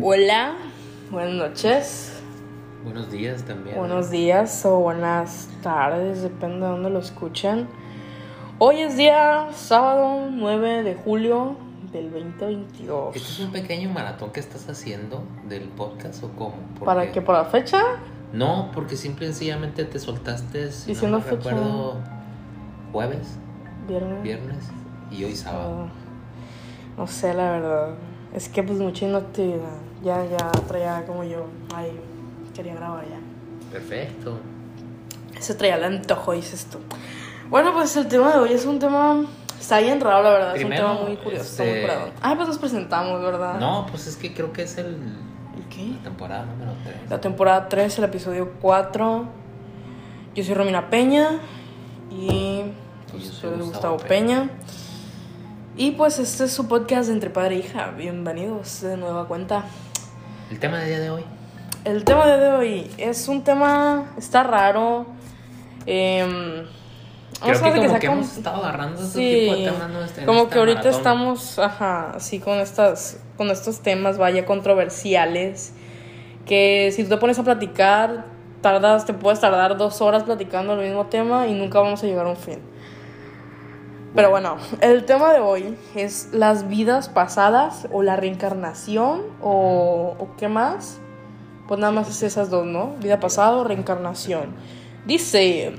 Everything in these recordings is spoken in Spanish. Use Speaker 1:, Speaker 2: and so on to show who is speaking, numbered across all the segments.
Speaker 1: Hola, buenas noches,
Speaker 2: Buenos días también.
Speaker 1: buenos días o buenas tardes, depende de dónde lo escuchen. Hoy es día sábado 9 de julio del 2022.
Speaker 2: ¿Este es un pequeño maratón que estás haciendo del podcast o cómo?
Speaker 1: ¿Para qué? ¿Para la fecha?
Speaker 2: No, porque simple y sencillamente te soltaste, si
Speaker 1: Diciendo
Speaker 2: no me
Speaker 1: fecha.
Speaker 2: recuerdo, jueves,
Speaker 1: Viernes.
Speaker 2: viernes y hoy sábado.
Speaker 1: Ah, no sé, la verdad. Es que pues mucha inactividad. Ya, ya traía como yo. Ay, quería grabar ya.
Speaker 2: Perfecto.
Speaker 1: Se traía el antojo, dices tú. Bueno, pues el tema de hoy es un tema. Está bien raro, la verdad.
Speaker 2: Primero,
Speaker 1: es un tema muy curioso.
Speaker 2: este-
Speaker 1: muy curado. Ah, pues nos presentamos, ¿verdad?
Speaker 2: No, pues es que creo que es el,
Speaker 1: ¿El qué?
Speaker 2: la temporada número 3.
Speaker 1: La temporada 3, el episodio 4. Yo soy Romina Peña. Y. Pues,
Speaker 2: yo soy Gustavo
Speaker 1: Gustavo Peña. Y pues este es su podcast de Entre Padre e Hija. Bienvenidos de nueva cuenta.
Speaker 2: El tema del día de hoy.
Speaker 1: El tema de hoy es un tema. Está raro. Eh,
Speaker 2: Creo que
Speaker 1: de
Speaker 2: como que
Speaker 1: con-
Speaker 2: hemos estado agarrando
Speaker 1: Sí,
Speaker 2: tipo de temas ¿no? Este- en
Speaker 1: como que ahorita
Speaker 2: maratón.
Speaker 1: estamos, ajá, así con estas, con estos temas, vaya, controversiales, que si tú te pones a platicar, tardas, te puedes tardar dos horas platicando el mismo tema y nunca vamos a llegar a un fin. Pero bueno, el tema de hoy es las vidas pasadas o la reencarnación o, o qué más. Pues nada más es esas dos, ¿no? Vida pasada o reencarnación. Dice,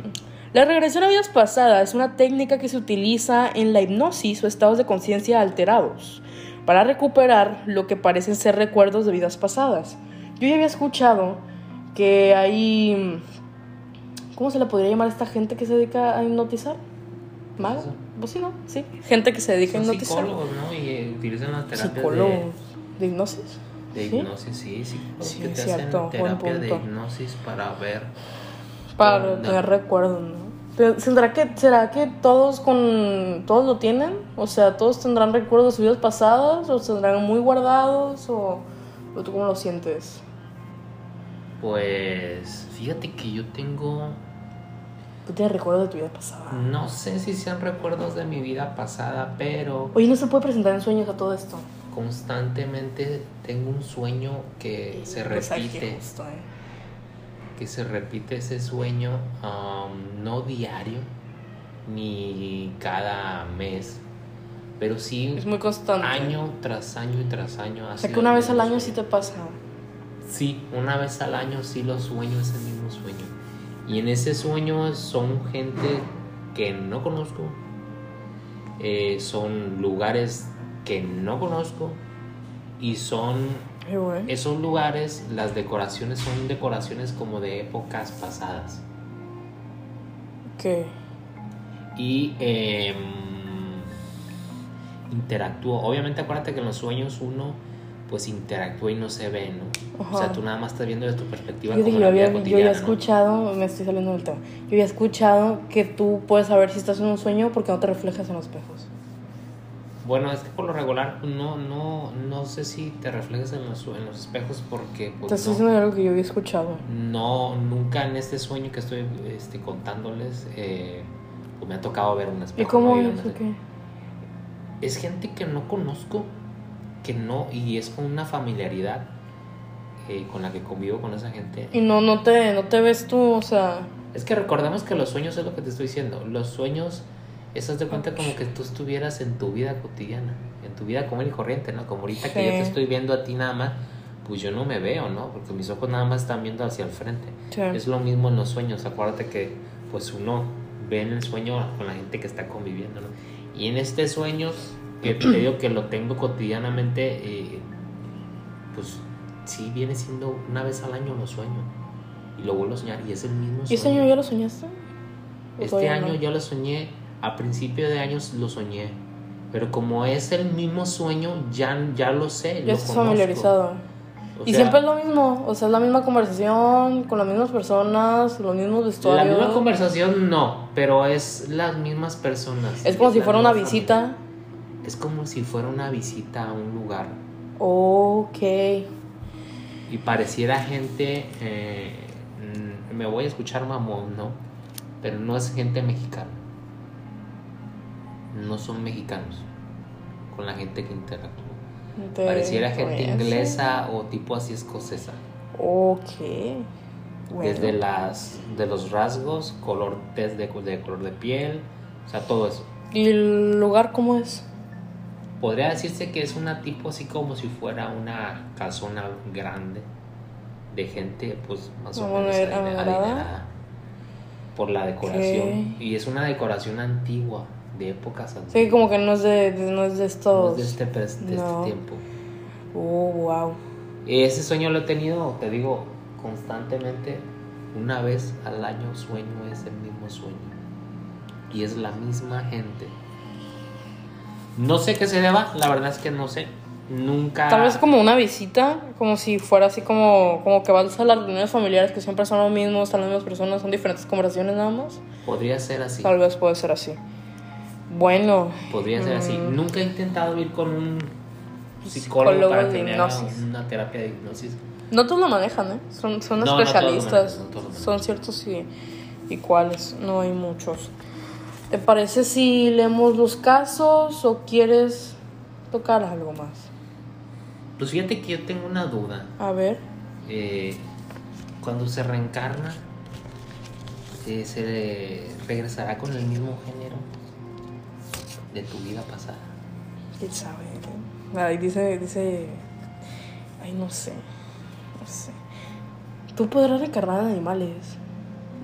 Speaker 1: la regresión a vidas pasadas es una técnica que se utiliza en la hipnosis o estados de conciencia alterados para recuperar lo que parecen ser recuerdos de vidas pasadas. Yo ya había escuchado que hay... ¿Cómo se le podría llamar a esta gente que se dedica a hipnotizar? ¿Mago? Pues sí, ¿no? Sí. Gente que se dedica a
Speaker 2: Son
Speaker 1: hipnotizar.
Speaker 2: psicólogos, ¿no? Y eh, utilizan las terapias
Speaker 1: Psicólogos
Speaker 2: de,
Speaker 1: de hipnosis.
Speaker 2: de
Speaker 1: ¿Sí?
Speaker 2: hipnosis, sí, psicólogos
Speaker 1: Sí,
Speaker 2: que te
Speaker 1: cierto,
Speaker 2: hacen terapia de hipnosis para ver
Speaker 1: Para tener recuerdos, ¿no? Pero, ¿Será que, ¿Será que todos con todos lo tienen? O sea, ¿todos tendrán recuerdos de sus vidas pasadas? ¿O tendrán muy guardados? ¿O, o tú cómo lo sientes?
Speaker 2: Pues fíjate que yo tengo,
Speaker 1: ¿Tú tienes recuerdos de tu vida pasada?
Speaker 2: no sé si sean recuerdos de mi vida pasada, pero
Speaker 1: Oye, ¿no se puede presentar en sueños a todo esto?
Speaker 2: constantemente tengo un sueño que se
Speaker 1: Pues
Speaker 2: repite,
Speaker 1: justo, ¿eh?
Speaker 2: que se repite ese sueño, um, no diario ni cada mes, pero sí
Speaker 1: Es muy constante.
Speaker 2: año tras año y tras año.
Speaker 1: O sea, que una vez al año sí te pasa.
Speaker 2: Sí, una vez al año sí lo sueño, ese mismo sueño. Y en ese sueño son gente que no conozco, eh, son lugares que no conozco y son esos lugares, las decoraciones son decoraciones como de épocas pasadas.
Speaker 1: ¿Qué?
Speaker 2: Y em, interactúo. Obviamente acuérdate que en los sueños uno pues interactúa y no se ve, ¿no? O sea, tú nada más estás viendo de tu perspectiva
Speaker 1: Yo,
Speaker 2: como
Speaker 1: yo
Speaker 2: la vida
Speaker 1: había, yo había
Speaker 2: ¿no?
Speaker 1: escuchado, me estoy saliendo del tema. Yo había escuchado que tú puedes saber si estás en un sueño porque no te reflejas en los espejos.
Speaker 2: Bueno, es que por lo regular no, no, no sé si te reflejas en los, en los espejos porque
Speaker 1: Te
Speaker 2: pues,
Speaker 1: estoy
Speaker 2: no,
Speaker 1: diciendo algo que yo había escuchado.
Speaker 2: no, nunca en este sueño que estoy este, contándoles eh, pues me ha tocado ver un
Speaker 1: ¿Y
Speaker 2: espejo.
Speaker 1: cómo
Speaker 2: ¿no? Yo
Speaker 1: es?
Speaker 2: no sé. Es gente que no conozco, que no, y es con una familiaridad eh, con la que convivo con esa gente.
Speaker 1: Y no, no, te, no te ves tú, o sea...
Speaker 2: Es que recordemos que los sueños es lo que te estoy diciendo. Los sueños, eso de cuenta como que tú estuvieras en tu vida cotidiana, en tu vida común y corriente, ¿no? Como ahorita que yo te estoy viendo a ti nada más, pues yo no me veo, ¿no? Porque mis ojos nada más están viendo hacia el frente.
Speaker 1: sí.
Speaker 2: Es lo mismo en los sueños. Acuérdate que, pues uno ve en el sueño con la gente que está conviviendo, ¿no? Y en este sueño, que te digo que lo tengo cotidianamente, eh, pues sí viene siendo una vez al año lo sueño. Y lo vuelvo a soñar y es el mismo
Speaker 1: ¿Y ese
Speaker 2: sueño.
Speaker 1: año ya lo soñaste? ¿O
Speaker 2: Este año
Speaker 1: no?
Speaker 2: ya lo soñé, a principio de años lo soñé. Pero como es el mismo sueño, ya, ya lo sé.
Speaker 1: Ya estás familiarizado.
Speaker 2: O
Speaker 1: y
Speaker 2: sea,
Speaker 1: siempre es lo mismo, o sea, es la misma conversación, con las mismas personas, los mismos
Speaker 2: La
Speaker 1: vestuarios.
Speaker 2: misma conversación no, pero es las mismas personas.
Speaker 1: Es como si
Speaker 2: la
Speaker 1: fuera una
Speaker 2: misma
Speaker 1: visita.
Speaker 2: Es como si fuera una visita a un lugar.
Speaker 1: Ok.
Speaker 2: Y pareciera gente, eh, me voy a escuchar mamón, ¿no? Pero no es gente mexicana. No son mexicanos con la gente que interactúa.
Speaker 1: De
Speaker 2: Pareciera gente
Speaker 1: influencia.
Speaker 2: inglesa o tipo así escocesa.
Speaker 1: Ok. Bueno.
Speaker 2: Desde las de los rasgos, color tez de, de color de piel, o sea, todo eso.
Speaker 1: ¿Y el lugar cómo es?
Speaker 2: Podría decirse que es una tipo así como si fuera una casona grande de gente, pues más o menos adinerada por la decoración. Y es una decoración antigua, de épocas antiguas.
Speaker 1: Sí, como que no es de, de- no es de
Speaker 2: No
Speaker 1: estos.
Speaker 2: es de este, de este
Speaker 1: No.
Speaker 2: tiempo.
Speaker 1: Oh, wow.
Speaker 2: Ese sueño lo he tenido, te digo, constantemente. Una vez al año sueño ese mismo sueño. Y es la misma gente. No sé qué se deba, la verdad es que no sé. Nunca.
Speaker 1: Tal vez como una visita, como si fuera así como, como que vas a las reuniones familiares que siempre son lo mismo, están las mismas personas, son diferentes conversaciones nada más.
Speaker 2: Podría ser así.
Speaker 1: Tal vez puede ser así. Bueno,
Speaker 2: Podría ser así.
Speaker 1: Mm.
Speaker 2: Nunca he intentado ir con un psicólogo,
Speaker 1: Psicólogo
Speaker 2: para que me haga una terapia de hipnosis.
Speaker 1: no todos lo manejan, ¿eh? Son, son
Speaker 2: No, no todos lo
Speaker 1: especialistas.
Speaker 2: manejan, no todos manejan.
Speaker 1: son ciertos y, y cuáles, no hay muchos. ¿Te parece si leemos los casos o quieres tocar algo más?
Speaker 2: Pues fíjate que yo tengo una duda.
Speaker 1: A ver.
Speaker 2: eh, cuando se reencarna, eh, se regresará con el mismo género de tu vida pasada.
Speaker 1: ¿Quién sabe? Ay, dice, dice. Ay, no sé. No sé. Tú podrás reencarnar en animales.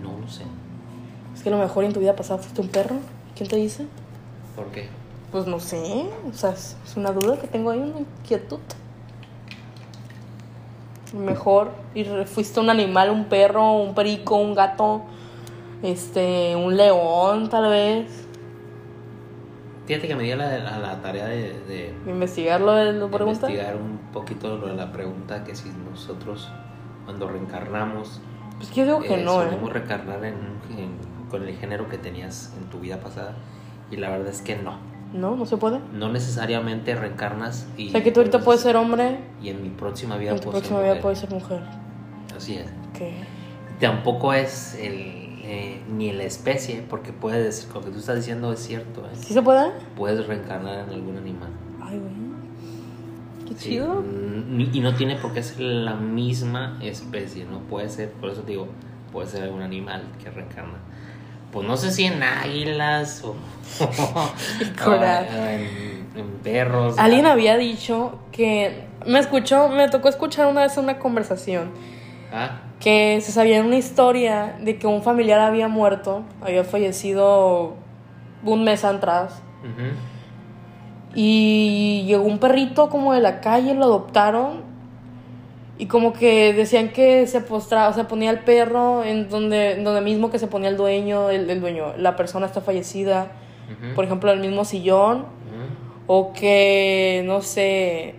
Speaker 2: No lo sé.
Speaker 1: Que a lo mejor en tu vida pasada fuiste un perro. ¿Quién te dice?
Speaker 2: ¿Por qué?
Speaker 1: Pues no sé. O sea, es una duda que tengo ahí, una inquietud. Lo Mejor y fuiste un animal, un perro, un perico, un gato, este, un león, tal vez.
Speaker 2: Fíjate que me di a la, a la tarea de, de
Speaker 1: Investigarlo de la pregunta.
Speaker 2: investigar un poquito lo de la pregunta que si nosotros cuando reencarnamos
Speaker 1: Pues yo digo que
Speaker 2: eh,
Speaker 1: no, ¿eh?
Speaker 2: reencarnar en, en- con el género que tenías en tu vida pasada y la verdad es que no.
Speaker 1: No, no se puede.
Speaker 2: No necesariamente reencarnas y
Speaker 1: O sea, que tú ahorita puedes ser hombre,
Speaker 2: y en mi próxima vida
Speaker 1: en tu
Speaker 2: puedo ser
Speaker 1: próxima vida
Speaker 2: mujer.
Speaker 1: puedes ser mujer.
Speaker 2: Así es.
Speaker 1: ¿Qué?
Speaker 2: Tampoco es el, eh, ni la especie, porque puedes, lo que tú estás diciendo es cierto. ¿eh?
Speaker 1: ¿Sí se puede?
Speaker 2: Puedes reencarnar en algún animal.
Speaker 1: Ay, güey. Qué
Speaker 2: Sí,
Speaker 1: chido.
Speaker 2: Y no tiene por qué ser la misma especie, ¿no? Puede ser, por eso te digo, puede ser algún animal que reencarna. Pues no sé si en águilas o, en, en perros.
Speaker 1: Alguien había dicho que me escuchó, me tocó escuchar una vez una conversación
Speaker 2: Ah,
Speaker 1: que se sabía una historia de que un familiar había muerto, había fallecido un mes atrás. Y llegó un perrito como de la calle, lo adoptaron y como que decían que se postraba, o sea, ponía el perro en donde, en donde mismo que se ponía el dueño, el, el dueño, la persona está fallecida,
Speaker 2: Ujú,
Speaker 1: por ejemplo, en el mismo sillón
Speaker 2: ujú.
Speaker 1: o que, no sé,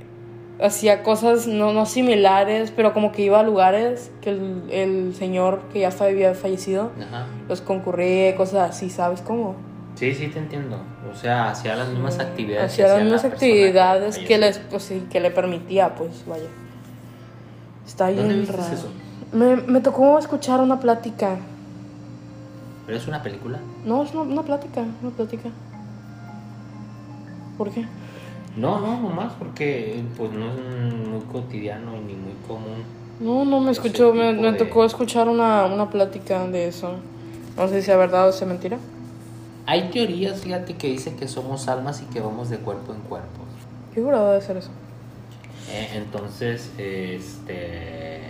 Speaker 1: hacía cosas no, no similares, pero como que iba a lugares que el, el señor que ya había fallecido
Speaker 2: Ajá.
Speaker 1: los concurría, cosas así, ¿sabes cómo?
Speaker 2: Sí, sí, te entiendo. O sea, hacía las mismas actividades.
Speaker 1: Hacía las
Speaker 2: la
Speaker 1: mismas
Speaker 2: persona
Speaker 1: actividades que, les, pues, sí, que le permitía, pues, vaya. Está
Speaker 2: ¿Dónde
Speaker 1: bien
Speaker 2: viste
Speaker 1: raro.
Speaker 2: eso?
Speaker 1: Me, me tocó escuchar una plática.
Speaker 2: ¿Pero es una película?
Speaker 1: No, es una, una plática, una plática. ¿Por qué?
Speaker 2: No, no, nomás porque pues no es muy cotidiano ni muy común.
Speaker 1: No, no me escuchó, me, me
Speaker 2: de-
Speaker 1: tocó escuchar una, una plática de eso. No sé si es verdad o sea mentira.
Speaker 2: Hay teorías, fíjate, que dicen que somos almas y que vamos de cuerpo en cuerpo.
Speaker 1: Qué jurado de ser eso.
Speaker 2: Eh, entonces, este...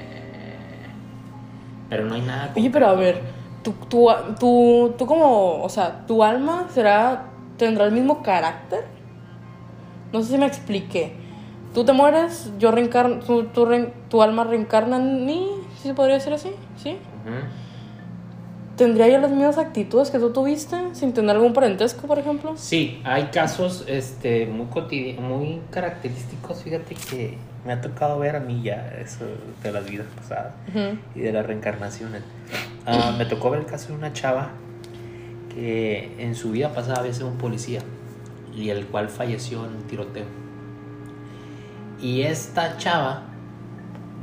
Speaker 2: Pero no hay nada...
Speaker 1: Oye, pero a ver, tú, tú, tú, tú como, o sea, tu alma será, tendrá el mismo carácter. No sé si me expliqué. Tú te mueres, yo reencarno, tu, tu, tu alma reencarna en mí, ¿sí se podría decir así? ¿Sí?
Speaker 2: Ujú.
Speaker 1: ¿Tendría yo las mismas actitudes que tú tuviste sin tener algún parentesco, por ejemplo?
Speaker 2: Sí, hay casos este, muy, muy característicos, fíjate que me ha tocado ver a mí ya eso de las vidas pasadas y de las reencarnaciones. Ah, me tocó ver el caso de una chava que en su vida pasada había sido un policía y el cual falleció en un tiroteo. Y esta chava,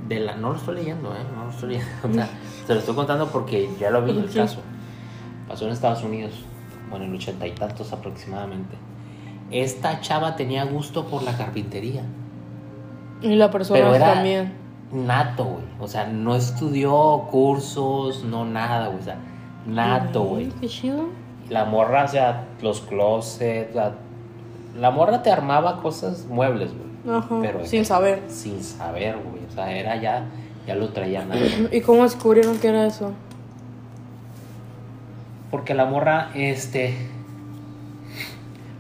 Speaker 2: de la, no lo estoy leyendo, ¿eh? no lo estoy leyendo, o sea, te lo estoy contando porque ya lo vi el
Speaker 1: Sí.
Speaker 2: caso. Pasó en Estados Unidos, bueno, en el ochenta y tantos aproximadamente. Esta chava tenía gusto por la carpintería
Speaker 1: Y la persona
Speaker 2: Pero era
Speaker 1: también.
Speaker 2: nato, güey. O sea, no estudió cursos, no nada, güey. O sea, nato, güey.
Speaker 1: Qué chido.
Speaker 2: La morra, o sea, los closets, la, la morra te armaba cosas, muebles, güey.
Speaker 1: Ajá.
Speaker 2: Pero-
Speaker 1: sin saber.
Speaker 2: Sin saber, güey. O sea, era ya, ya lo traía nada.
Speaker 1: ¿Y cómo descubrieron que era eso?
Speaker 2: Porque la morra, este,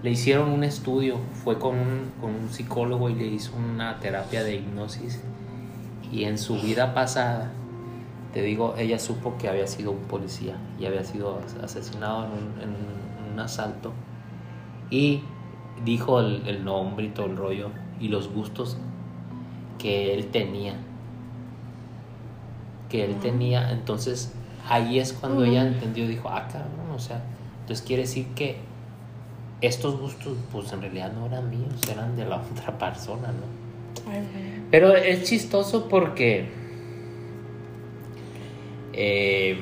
Speaker 2: le hicieron un estudio, fue con un, con un psicólogo y le hizo una terapia de hipnosis. Y en su vida pasada, te digo, ella supo que había sido un policía y había sido as- asesinado un- en un asalto. Y dijo el, el nombre y todo el rollo y los gustos que él tenía. Que él tenía, entonces ahí es cuando ella entendió, dijo, ah, cabrón, o sea, entonces quiere decir que estos gustos, pues en realidad no eran míos, eran de la otra persona, ¿no? Pero es chistoso porque. eh,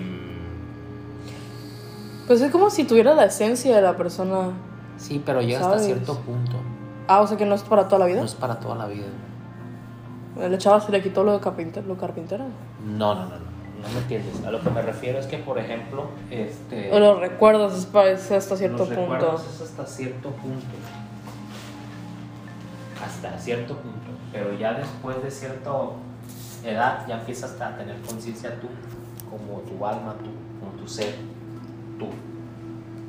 Speaker 1: Pues es como si tuviera la esencia de la persona.
Speaker 2: sí, pero llega hasta cierto punto.
Speaker 1: Ah, o sea que no es para toda la vida.
Speaker 2: No es para toda la vida.
Speaker 1: El chava se le quitó lo de carpintero. Lo carpintero.
Speaker 2: No, no, no, no. No me entiendes. A lo que me refiero es que, por ejemplo, este.
Speaker 1: O los recuerdos es, para- es hasta cierto
Speaker 2: los
Speaker 1: punto.
Speaker 2: recuerdos es hasta cierto punto. Hasta cierto punto. Pero ya después de cierta edad, ya empiezas a tener conciencia tú, como tu alma, tú, como tu ser, tú.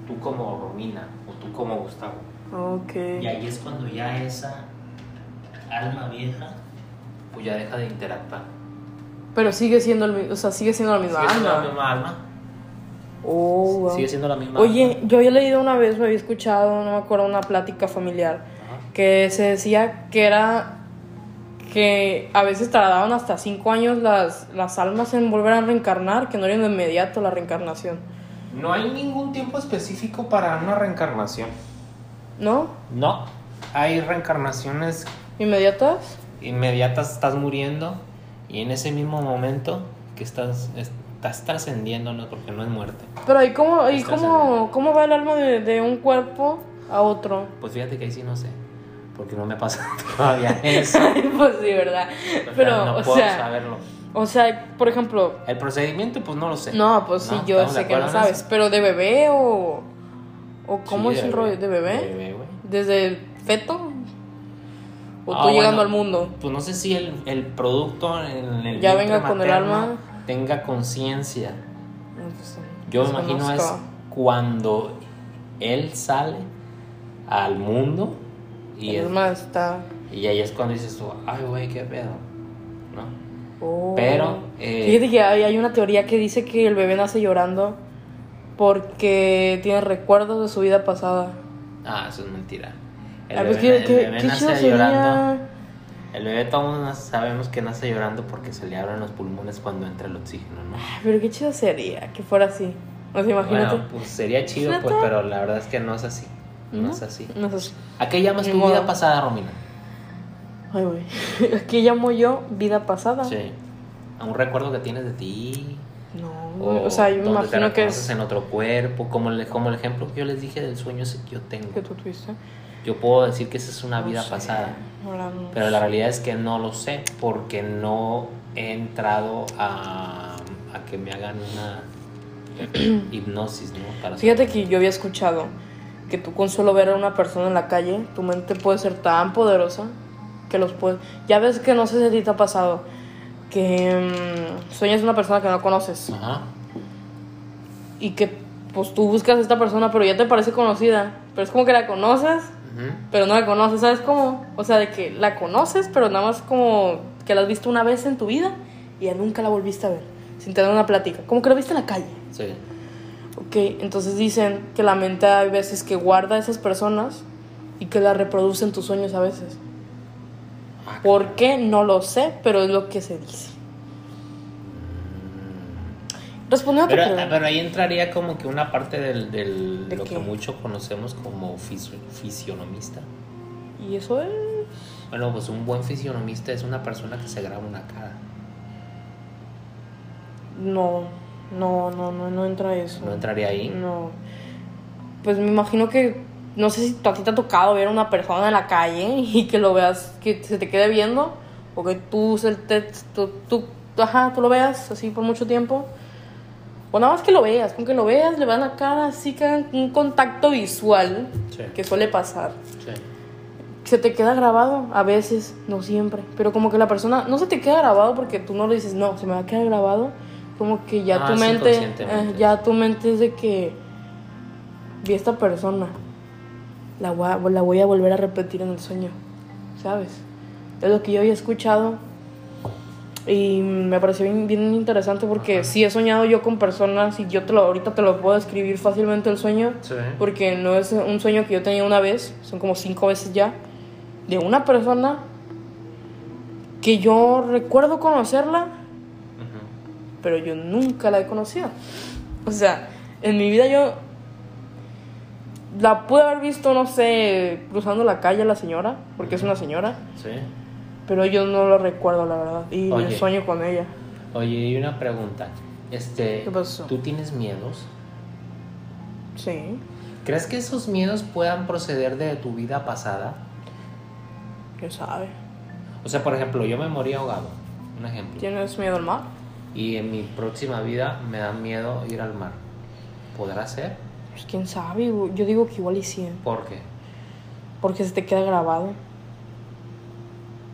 Speaker 2: Tú como Romina, o tú como Gustavo.
Speaker 1: Ok.
Speaker 2: Y ahí es cuando ya esa alma vieja, pues ya deja de interactuar.
Speaker 1: Pero sigue siendo el, o sea, sigue siendo la misma
Speaker 2: Sigue siendo la
Speaker 1: alma.
Speaker 2: misma alma.
Speaker 1: Oh, wow.
Speaker 2: Sigue siendo la misma
Speaker 1: Oye,
Speaker 2: alma.
Speaker 1: yo había leído una vez, me había escuchado, no me acuerdo, una plática familiar,
Speaker 2: Ajá.
Speaker 1: que se decía que era que a veces tardaban hasta cinco años las, las almas en volver a reencarnar, que no era de inmediato la reencarnación.
Speaker 2: No hay ningún tiempo específico para una reencarnación.
Speaker 1: ¿No?
Speaker 2: No. Hay reencarnaciones
Speaker 1: ¿Inmediatas?
Speaker 2: inmediatas, estás muriendo y en ese mismo momento que estás, estás trascendiendo, ¿no? porque no es muerte.
Speaker 1: Pero ahí cómo,
Speaker 2: Estás
Speaker 1: cómo, cómo va el alma de, de un cuerpo a otro.
Speaker 2: Pues fíjate que ahí sí no sé, porque no me pasa todavía eso.
Speaker 1: pues sí, ¿verdad? Pero,
Speaker 2: no
Speaker 1: o
Speaker 2: puedo
Speaker 1: sea,
Speaker 2: saberlo.
Speaker 1: o sea, por ejemplo,
Speaker 2: El procedimiento, pues no lo sé.
Speaker 1: no, pues sí,
Speaker 2: No,
Speaker 1: yo
Speaker 2: ¿estamos de
Speaker 1: sé que no sabes, pero de bebé o, o cómo
Speaker 2: Sí,
Speaker 1: es el rollo de bebé,
Speaker 2: De bebé, güey.
Speaker 1: desde feto o
Speaker 2: Ah,
Speaker 1: tú llegando
Speaker 2: bueno,
Speaker 1: al mundo.
Speaker 2: Pues no sé si el, el producto en el
Speaker 1: Ya venga con el alma.
Speaker 2: tenga conciencia.
Speaker 1: No, pues,
Speaker 2: Yo me imagino es cuando él sale al mundo y, es-
Speaker 1: alma está.
Speaker 2: y ahí es cuando dices tú, ay güey, qué pedo, ¿no?
Speaker 1: Oh.
Speaker 2: Pero, eh,
Speaker 1: Fíjate que hay, hay una teoría que dice que el bebé nace llorando porque tiene recuerdos de su vida pasada.
Speaker 2: Ah, eso es mentira. El
Speaker 1: Ah, pues,
Speaker 2: bebé,
Speaker 1: ¿qué- qué-
Speaker 2: el bebé
Speaker 1: qué
Speaker 2: nace
Speaker 1: sería?
Speaker 2: llorando. El bebé todos sabemos que nace llorando porque se le abren los pulmones cuando entra el oxígeno, ¿no?
Speaker 1: Ay, Pero qué chido sería que fuera así. O sea, imagínate.
Speaker 2: Bueno, pues sería chido, pues, pero la verdad es que no es así. No,
Speaker 1: ¿No?
Speaker 2: es así.
Speaker 1: No es así.
Speaker 2: ¿A qué llamas tu vida pasada, Romina?
Speaker 1: Ay, güey. Aquí llamo yo vida pasada.
Speaker 2: Sí. ¿A un recuerdo que tienes de ti?
Speaker 1: No, o, sea, yo me imagino que es
Speaker 2: en otro cuerpo, como el, como el ejemplo que yo les dije del sueño ese que yo tengo.
Speaker 1: que tú tuviste.
Speaker 2: Yo puedo decir que esa es una
Speaker 1: No
Speaker 2: vida
Speaker 1: sé,
Speaker 2: pasada,
Speaker 1: ahora no
Speaker 2: pero la
Speaker 1: sé.
Speaker 2: realidad es que no lo sé porque no he entrado a, a que me hagan una hipnosis, ¿no? Para
Speaker 1: Fíjate
Speaker 2: saber.
Speaker 1: que yo había escuchado que tú con solo ver a una persona en la calle, tu mente puede ser tan poderosa que los puedes... Ya ves que no sé si a ti te ha pasado, que mm, sueñas una persona que no conoces
Speaker 2: Ajá.
Speaker 1: y que pues tú buscas a esta persona pero ya te parece conocida, pero es como que la conoces, pero no la conoces, ¿sabes cómo? O sea, de que la conoces, pero nada más como que la has visto una vez en tu vida y ya nunca la volviste a ver, sin tener una plática, como que la viste en la calle.
Speaker 2: Sí.
Speaker 1: Ok, entonces dicen que la mente hay veces que guarda a esas personas y que las reproduce en tus sueños a veces.
Speaker 2: Ah,
Speaker 1: ¿Por qué? No lo sé, pero es lo que se dice. Respondiendo a tu
Speaker 2: Pero,
Speaker 1: pregunta.
Speaker 2: pero ahí entraría como que una parte del, del
Speaker 1: ¿De
Speaker 2: lo
Speaker 1: qué?
Speaker 2: que mucho conocemos como fisio- fisionomista.
Speaker 1: Y eso es...
Speaker 2: Bueno, pues un buen fisionomista es una persona que se graba una cara.
Speaker 1: No, no, no, no, no entra eso.
Speaker 2: ¿No entraría ahí?
Speaker 1: No. Pues me imagino que... No sé si a ti te ha tocado ver a una persona en la calle y que lo veas, que se te quede viendo. o que tú, te- tú, tú, ajá, tú lo veas así por mucho tiempo. O nada más que lo veas, con que lo veas, le van la cara así que hagan un contacto visual
Speaker 2: Sí.
Speaker 1: que suele pasar.
Speaker 2: Sí.
Speaker 1: Se te queda grabado, a veces, no siempre. Pero como que la persona no se te queda grabado porque tú no le dices, no, se me va a quedar grabado. Como que ya
Speaker 2: Ah,
Speaker 1: tu mente, eh, ya tu mente es de que vi a esta persona, la voy, a, la voy a volver a repetir en el sueño, ¿sabes? Es lo que yo había escuchado y me pareció bien, bien interesante porque sí he soñado yo con personas y yo te lo, ahorita te lo puedo describir fácilmente el sueño.
Speaker 2: Sí.
Speaker 1: Porque no es un sueño que yo tenía una vez, son como cinco veces ya, de una persona que yo recuerdo conocerla, pero yo nunca la he conocido. O sea, en mi vida yo la pude haber visto, no sé, cruzando la calle la señora, porque es una señora,
Speaker 2: Sí.
Speaker 1: pero yo no lo recuerdo, la verdad, y
Speaker 2: Oye.
Speaker 1: sueño con ella.
Speaker 2: Oye, y una pregunta. Este,
Speaker 1: ¿Qué pasó?
Speaker 2: ¿Tú tienes miedos?
Speaker 1: Sí,
Speaker 2: ¿Crees que esos miedos puedan proceder de tu vida pasada?
Speaker 1: quién sabe.
Speaker 2: O sea, por ejemplo, yo me morí ahogado, un ejemplo.
Speaker 1: ¿Tienes miedo al mar?
Speaker 2: Y en mi próxima vida me da miedo ir al mar. ¿Podrá ser?
Speaker 1: Pues quién sabe, yo digo que igual y sí.
Speaker 2: ¿Por qué?
Speaker 1: Porque se te queda grabado.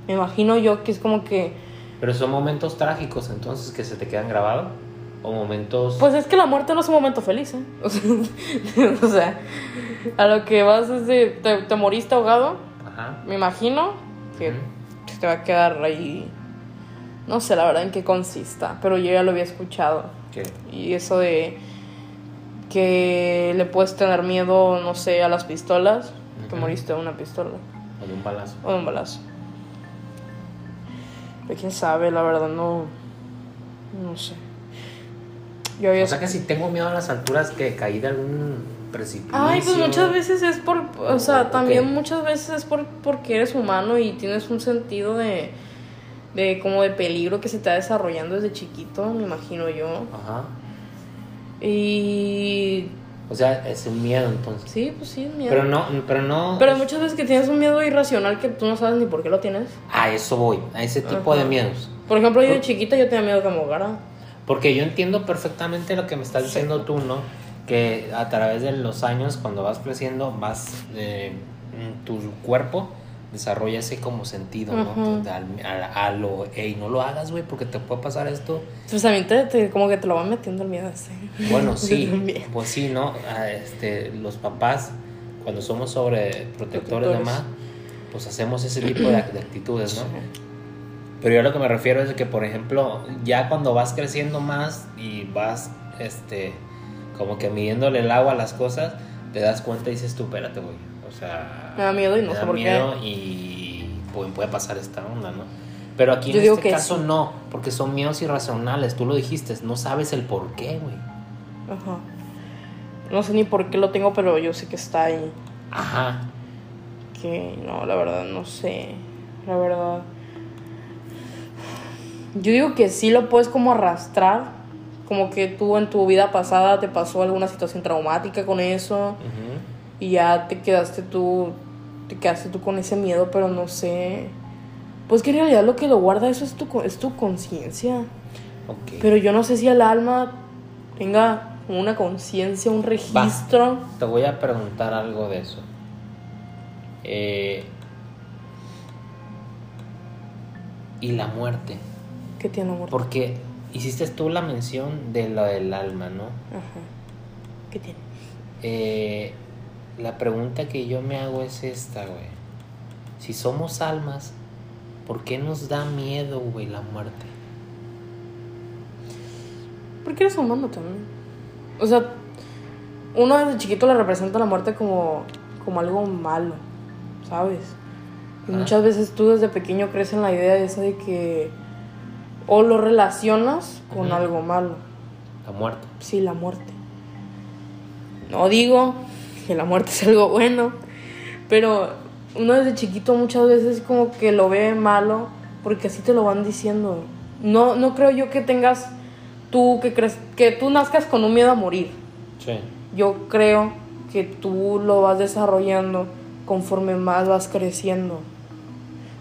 Speaker 1: Me imagino yo que es como que.
Speaker 2: Pero son momentos trágicos entonces que se te quedan grabados. O momentos...
Speaker 1: Pues es que la muerte no es un momento feliz, ¿eh? O sea, o sea, a lo que vas es de. Te, te moriste ahogado.
Speaker 2: Ajá.
Speaker 1: Me imagino que se te va a quedar ahí. No sé la verdad en qué consista, pero yo ya lo había escuchado.
Speaker 2: ¿Qué?
Speaker 1: Y eso de que le puedes tener miedo, no sé, a las pistolas. Que moriste de una pistola.
Speaker 2: O de un balazo.
Speaker 1: O de un balazo. Pero quién sabe, la verdad, no. No sé. Yo había.
Speaker 2: O sea que si tengo miedo a las alturas que caí de algún precipicio.
Speaker 1: Ay, pues muchas veces es por. O sea, también muchas veces es por porque eres humano y tienes un sentido de. de como de peligro que se te va desarrollando desde chiquito, me imagino yo.
Speaker 2: Ajá.
Speaker 1: Y.
Speaker 2: O sea, es un miedo entonces.
Speaker 1: Sí, pues sí, es miedo.
Speaker 2: Pero no, pero no.
Speaker 1: Pero muchas veces que tienes un miedo irracional que tú no sabes ni por qué lo tienes.
Speaker 2: A eso voy, a ese tipo
Speaker 1: Ajá.
Speaker 2: de miedos.
Speaker 1: Por ejemplo, yo de chiquita yo tenía miedo que me ahogara.
Speaker 2: Porque yo entiendo perfectamente lo que me estás diciendo tú, ¿no? Que a través de los años, cuando vas creciendo, vas. eh, mm, tu cuerpo desarrolla ese como sentido, ¿no? Al- a, a lo. Ey, no lo hagas, güey, porque te puede pasar esto.
Speaker 1: Pues también te, te- como que te lo van metiendo el miedo ese.
Speaker 2: Bueno, sí, pues sí, ¿no? Este, los papás, cuando somos sobreprotectores de
Speaker 1: Protectores.
Speaker 2: más, pues hacemos ese tipo de, de actitudes, ¿no? Pero yo a lo que me refiero es que, por ejemplo, ya cuando vas creciendo más y vas, este, como que midiéndole el agua a las cosas, te das cuenta y dices tú, espérate, güey. O sea,
Speaker 1: Me da miedo y no sé por qué.
Speaker 2: miedo y pues, puede pasar esta onda, ¿no? Pero aquí
Speaker 1: Yo
Speaker 2: en este caso
Speaker 1: sí.
Speaker 2: no, porque son miedos irracionales, tú lo dijiste, no sabes el por qué, güey.
Speaker 1: Ajá. No sé ni por qué lo tengo, pero yo sé que está ahí.
Speaker 2: Ajá.
Speaker 1: Que no, la verdad, no sé. La verdad. Yo digo que sí lo puedes como arrastrar. Como que tú en tu vida pasada te pasó alguna situación traumática con eso.
Speaker 2: ujú.
Speaker 1: Y ya te quedaste tú. Te quedaste tú con ese miedo, pero no sé. Pues que en realidad lo que lo guarda eso es tu, es tu conciencia.
Speaker 2: Ok.
Speaker 1: Pero yo no sé si el alma tenga una conciencia, un registro.
Speaker 2: Te voy a preguntar algo de eso. Eh, y la muerte.
Speaker 1: que tiene amor.
Speaker 2: Porque hiciste tú la mención de lo del alma, ¿no?
Speaker 1: Ajá. ¿Qué tiene?
Speaker 2: Eh, la pregunta que yo me hago es esta, güey. Si somos almas, ¿por qué nos da miedo, güey, la muerte?
Speaker 1: Porque eres humano también. O sea, uno desde chiquito le representa la muerte como, como algo malo, ¿sabes? Y muchas veces tú desde pequeño crees en la idea esa de que o lo relacionas con algo malo.
Speaker 2: La muerte.
Speaker 1: Sí, la muerte. No digo que la muerte es algo bueno, pero uno desde chiquito muchas veces como que lo ve malo porque así te lo van diciendo. No, no creo yo que tengas tú que crees que tú nazcas con un miedo a morir.
Speaker 2: Sí.
Speaker 1: Yo creo que tú lo vas desarrollando conforme más vas creciendo.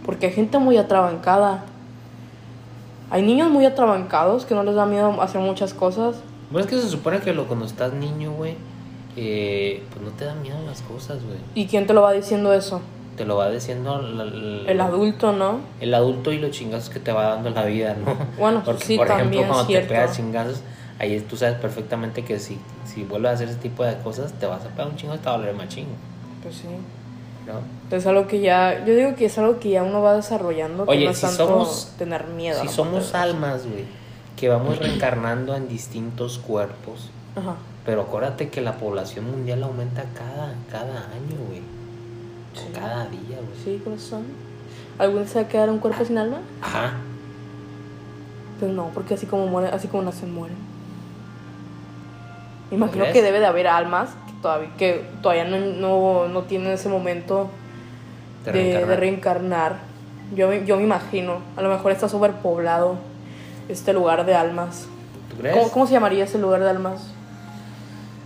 Speaker 1: Porque hay gente muy atrabancada Hay niños muy atrabancados que no les da miedo hacer muchas cosas.
Speaker 2: Bueno, es que se supone que lo, cuando estás niño, güey, eh, pues no te dan miedo las cosas, güey.
Speaker 1: ¿Y quién te lo va diciendo eso?
Speaker 2: Te lo va diciendo la- la-
Speaker 1: El adulto, ¿no?
Speaker 2: el adulto y los chingazos que te va dando la vida, ¿no?
Speaker 1: Bueno,
Speaker 2: Porque,
Speaker 1: sí,
Speaker 2: por ejemplo, cuando
Speaker 1: es
Speaker 2: te pegas chingazos, ahí tú sabes perfectamente que si, si vuelves a hacer ese tipo de cosas, te vas a pegar un chingo y te va a doler más chingo,
Speaker 1: Pues sí.
Speaker 2: ¿no?
Speaker 1: Es algo que ya, yo digo que es algo que ya uno va desarrollando, que
Speaker 2: Oye,
Speaker 1: no es
Speaker 2: si
Speaker 1: tanto
Speaker 2: somos-
Speaker 1: tener miedo.
Speaker 2: Si somos almas, güey, que vamos reencarnando en distintos cuerpos,
Speaker 1: Ajá.
Speaker 2: Pero acuérdate que la población mundial aumenta cada, cada año, güey. O
Speaker 1: Sí.
Speaker 2: cada día, güey.
Speaker 1: Sí, corazón. ¿Algún día se va a quedar un cuerpo sin alma?
Speaker 2: Ajá.
Speaker 1: Pues no, porque así como mueren, así como nacen, mueren. Imagino que debe de haber almas que todavía, que todavía no, no, no tienen ese momento
Speaker 2: De
Speaker 1: de, de
Speaker 2: reencarnar.
Speaker 1: reencarnar. Yo, me- yo me imagino, a lo mejor está superpoblado este lugar de almas.
Speaker 2: ¿Tú crees?
Speaker 1: ¿Cómo, ¿Cómo se llamaría ese lugar de almas?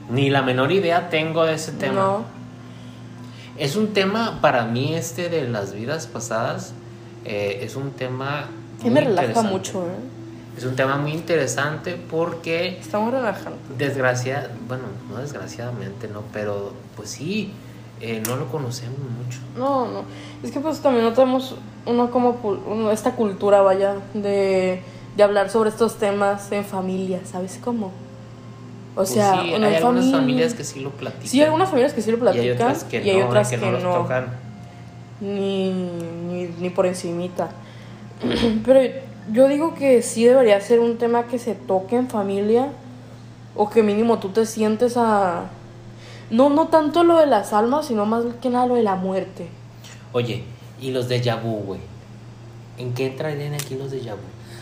Speaker 2: Ni la menor idea tengo de ese tema.
Speaker 1: No.
Speaker 2: Es un tema, para mí, este de las vidas pasadas, eh, es un tema.
Speaker 1: Que
Speaker 2: muy
Speaker 1: me relaja mucho, ¿eh?
Speaker 2: Es un tema muy interesante porque,
Speaker 1: Estamos relajando.
Speaker 2: desgracia, bueno, no desgraciadamente, no, pero pues sí, eh, no lo conocemos mucho.
Speaker 1: No, no. Es que pues también no tenemos uno como uno- esta cultura, vaya, de, de hablar sobre estos temas en familia, ¿sabes cómo? O
Speaker 2: Pues
Speaker 1: sea,
Speaker 2: sí,
Speaker 1: uno
Speaker 2: hay
Speaker 1: en
Speaker 2: algunas
Speaker 1: familia-
Speaker 2: familias que sí lo platican.
Speaker 1: Sí, hay algunas familias que sí lo
Speaker 2: y
Speaker 1: platican
Speaker 2: hay otras que
Speaker 1: y hay
Speaker 2: no,
Speaker 1: otras
Speaker 2: que,
Speaker 1: que,
Speaker 2: no los
Speaker 1: no,
Speaker 2: tocan.
Speaker 1: ni, ni, ni por encimita. Pero yo digo que sí debería ser un tema que se toque en familia o que mínimo tú te sientes a... No, no tanto lo de las almas, sino más que nada lo de la muerte.
Speaker 2: Oye, ¿y los de vu, güey? ¿En qué entrarían aquí los de vu?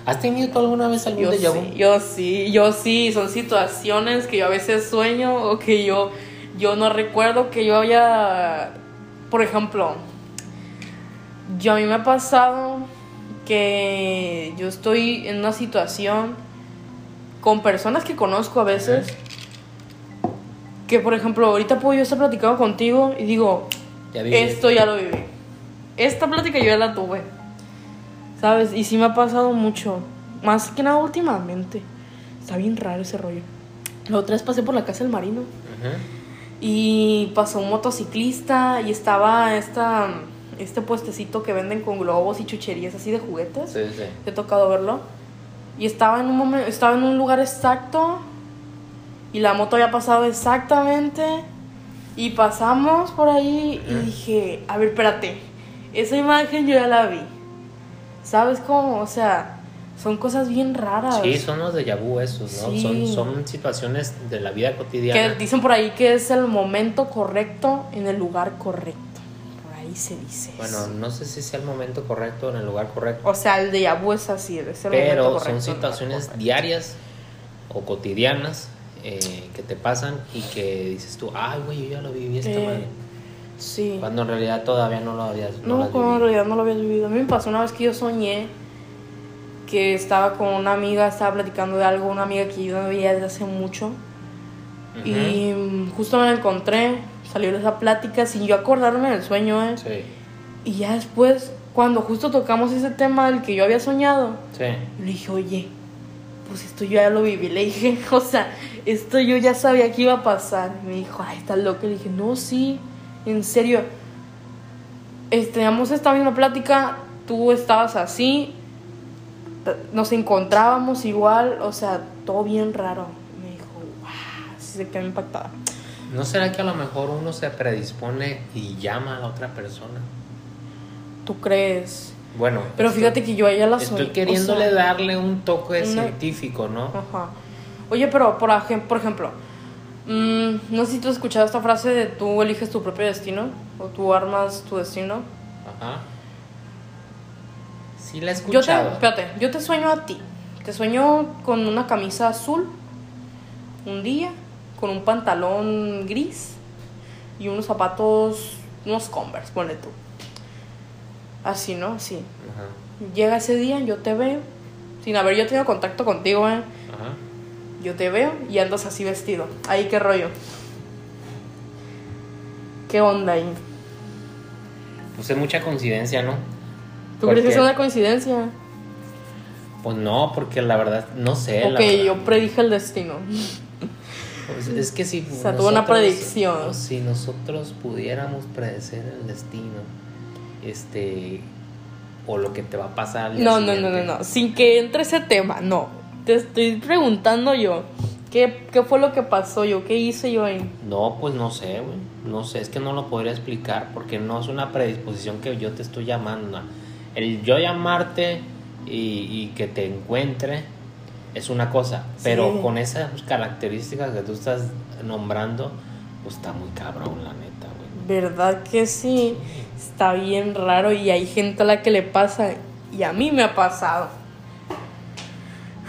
Speaker 2: ¿Has tenido tú alguna vez algún
Speaker 1: Yo
Speaker 2: déjà vu?
Speaker 1: sí, yo sí, yo sí, son situaciones que yo a veces sueño o que yo, yo no recuerdo que yo haya, por ejemplo, yo a mí me ha pasado que yo estoy en una situación con personas que conozco a veces, que por ejemplo, ahorita puedo yo estar platicando contigo y digo,
Speaker 2: Ya
Speaker 1: esto ya lo viví. Esta plática yo ya la tuve. ¿Sabes? Y sí me ha pasado mucho. Más que nada últimamente. Está bien raro ese rollo. La otra vez pasé por la casa del marino.
Speaker 2: Ujú.
Speaker 1: Y pasó un motociclista y estaba esta, este puestecito que venden con globos y chucherías así de juguetes.
Speaker 2: Sí, sí.
Speaker 1: Te he tocado verlo. Y estaba en un momento, estaba en un lugar exacto. Y la moto había pasado exactamente. Y pasamos por ahí y dije, a ver, espérate. Esa imagen yo ya la vi. ¿Sabes cómo? O sea, son cosas bien raras.
Speaker 2: Sí, son los de vu esos, ¿no?
Speaker 1: Sí.
Speaker 2: Son, son situaciones de la vida
Speaker 1: que
Speaker 2: cotidiana.
Speaker 1: dicen por ahí que es el momento correcto en el lugar correcto. Por ahí se dice.
Speaker 2: Bueno,
Speaker 1: eso.
Speaker 2: no sé si sea el momento correcto en el lugar correcto,
Speaker 1: O sea, el de vu es así, es el momento
Speaker 2: pero
Speaker 1: correcto
Speaker 2: son
Speaker 1: en el lugar
Speaker 2: situaciones
Speaker 1: correcto.
Speaker 2: diarias o cotidianas eh, que te pasan y que dices tú, ay, güey, yo ya lo viví esta
Speaker 1: Eh,
Speaker 2: madre.
Speaker 1: Sí.
Speaker 2: Cuando en realidad todavía no lo habías no
Speaker 1: No, como en realidad no lo había vivido. A mí me pasó una vez que yo soñé que estaba con una amiga, estaba platicando de algo, una amiga que yo no veía desde hace mucho. Y justo me la encontré, salió de esa plática sin yo acordarme del sueño, ¿eh?
Speaker 2: Sí,
Speaker 1: Y ya después, cuando justo tocamos ese tema del que yo había soñado,
Speaker 2: sí.
Speaker 1: le dije, oye, pues esto yo ya lo viví. Le dije, o sea, esto yo ya sabía que iba a pasar. Y me dijo, ay, estás loca. Le dije, no, sí, en serio. Teníamos esta misma plática, tú estabas así, nos encontrábamos igual, o sea, todo bien raro. Me dijo, wow, se quedó impactada.
Speaker 2: ¿No será que a lo mejor uno se predispone y llama a la otra persona?
Speaker 1: ¿Tú crees?
Speaker 2: Bueno,
Speaker 1: Pero
Speaker 2: estoy-
Speaker 1: fíjate que yo a ella la.
Speaker 2: Estoy queriéndole
Speaker 1: o sea,
Speaker 2: darle un toque
Speaker 1: una-
Speaker 2: científico, ¿no?
Speaker 1: Ajá. Oye, pero por, por ejemplo, mm, no sé si tú has escuchado esta frase de tú eliges tu propio destino o tú armas tu destino.
Speaker 2: Ajá. Sí la he
Speaker 1: Yo te,
Speaker 2: escuchado.
Speaker 1: espérate, yo te sueño a ti. Te sueño con una camisa azul un día, con un pantalón gris y unos zapatos, unos Converse, ponle tú. Así, ¿no? Así.
Speaker 2: Ajá.
Speaker 1: Llega ese día, yo te veo, sin haber yo tenido contacto contigo, ¿eh?
Speaker 2: Ajá.
Speaker 1: Yo te veo y andas así vestido. Ahí qué rollo. ¿Qué onda ahí?
Speaker 2: Pues es mucha coincidencia, ¿no?
Speaker 1: ¿Tú crees que es una coincidencia?
Speaker 2: Pues no, porque la verdad, no sé.
Speaker 1: Ok, yo predije el destino.
Speaker 2: Pues es que si.
Speaker 1: O sea, tuvo una predicción.
Speaker 2: Si nosotros pudiéramos predecir el destino, este. O lo que te va a pasar.
Speaker 1: No, no, no, no, no. Sin que entre ese tema, no. Te estoy preguntando yo. ¿Qué, qué fue lo que pasó yo? ¿Qué hice yo ahí?
Speaker 2: No, pues no sé, güey. No sé, es que no lo podría explicar porque no es una predisposición que yo te estoy llamando. El yo llamarte y, y que te encuentre es una cosa, pero con esas características que tú estás nombrando, pues está muy cabrón, la neta, güey.
Speaker 1: ¿Verdad que sí? Está bien raro y hay gente a la que le pasa y a mí me ha pasado.